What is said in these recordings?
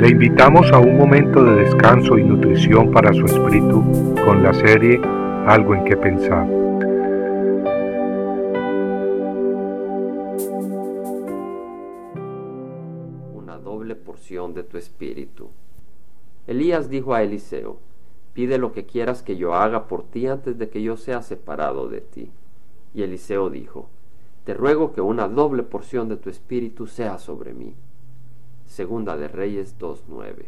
Le invitamos a un momento de descanso y nutrición para su espíritu con la serie Algo en que pensar. Una doble porción de tu espíritu. Elías dijo a Eliseo, pide lo que quieras que yo haga por ti antes de que yo sea separado de ti. Y Eliseo dijo, te ruego que una doble porción de tu espíritu sea sobre mí. Segunda de Reyes 2.9.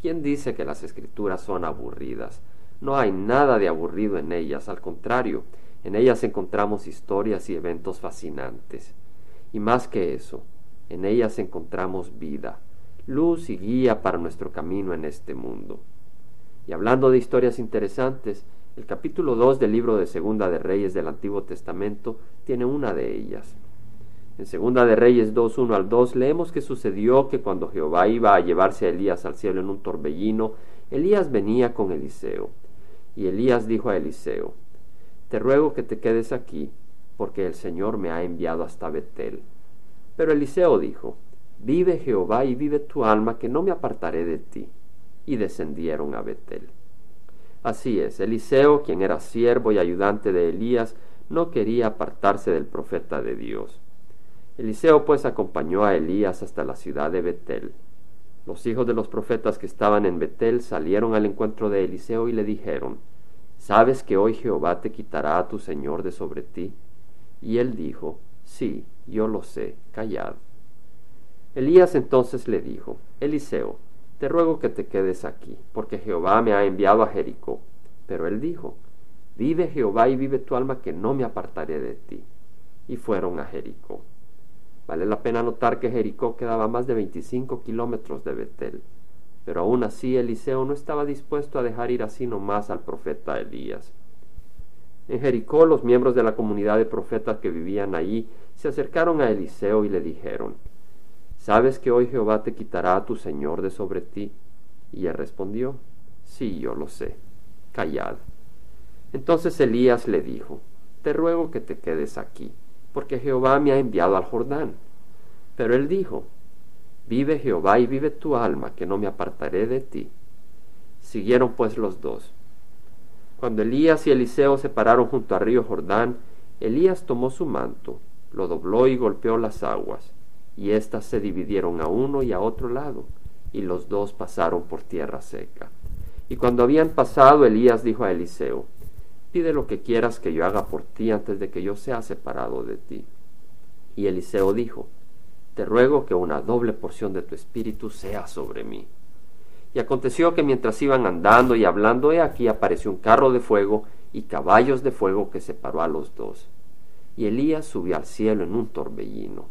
¿Quién dice que las escrituras son aburridas? No hay nada de aburrido en ellas, al contrario, en ellas encontramos historias y eventos fascinantes. Y más que eso, en ellas encontramos vida, luz y guía para nuestro camino en este mundo. Y hablando de historias interesantes, el capítulo 2 del libro de Segunda de Reyes del Antiguo Testamento tiene una de ellas. En Segunda de Reyes 2, 1 al 2 leemos que sucedió que cuando Jehová iba a llevarse a Elías al cielo en un torbellino, Elías venía con Eliseo. Y Elías dijo a Eliseo, Te ruego que te quedes aquí, porque el Señor me ha enviado hasta Betel. Pero Eliseo dijo, Vive Jehová y vive tu alma, que no me apartaré de ti. Y descendieron a Betel. Así es, Eliseo, quien era siervo y ayudante de Elías, no quería apartarse del profeta de Dios. Eliseo pues acompañó a Elías hasta la ciudad de Betel. Los hijos de los profetas que estaban en Betel salieron al encuentro de Eliseo y le dijeron, ¿Sabes que hoy Jehová te quitará a tu Señor de sobre ti? Y él dijo, Sí, yo lo sé, callad. Elías entonces le dijo, Eliseo, te ruego que te quedes aquí, porque Jehová me ha enviado a Jericó. Pero él dijo, Vive Jehová y vive tu alma, que no me apartaré de ti. Y fueron a Jericó. Pena notar que Jericó quedaba más de 25 kilómetros de Betel, pero aún así Eliseo no estaba dispuesto a dejar ir así nomás al profeta Elías. En Jericó los miembros de la comunidad de profetas que vivían allí se acercaron a Eliseo y le dijeron, ¿Sabes que hoy Jehová te quitará a tu Señor de sobre ti? Y él respondió, Sí, yo lo sé. Callad. Entonces Elías le dijo, Te ruego que te quedes aquí, porque Jehová me ha enviado al Jordán. Pero él dijo, Vive Jehová y vive tu alma, que no me apartaré de ti. Siguieron pues los dos. Cuando Elías y Eliseo se pararon junto al río Jordán, Elías tomó su manto, lo dobló y golpeó las aguas y éstas se dividieron a uno y a otro lado, y los dos pasaron por tierra seca. Y cuando habían pasado, Elías dijo a Eliseo, Pide lo que quieras que yo haga por ti antes de que yo sea separado de ti. Y Eliseo dijo, Te ruego que una doble porción de tu espíritu sea sobre mí. Y aconteció que mientras iban andando y hablando, he aquí apareció un carro de fuego y caballos de fuego que separó a los dos. Y Elías subió al cielo en un torbellino.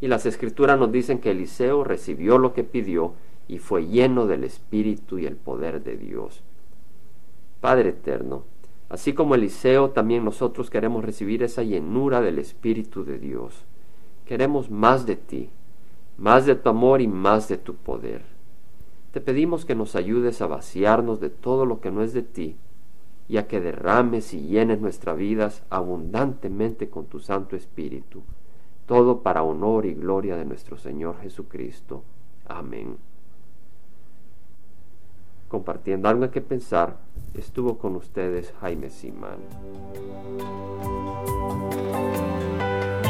Y las escrituras nos dicen que Eliseo recibió lo que pidió y fue lleno del Espíritu y el poder de Dios. Padre eterno, así como Eliseo, también nosotros queremos recibir esa llenura del Espíritu de Dios. Queremos más de ti, más de tu amor y más de tu poder. Te pedimos que nos ayudes a vaciarnos de todo lo que no es de ti y a que derrames y llenes nuestras vidas abundantemente con tu Santo Espíritu todo para honor y gloria de nuestro Señor Jesucristo. Amén. Compartiendo algo que pensar, estuvo con ustedes Jaime Simán.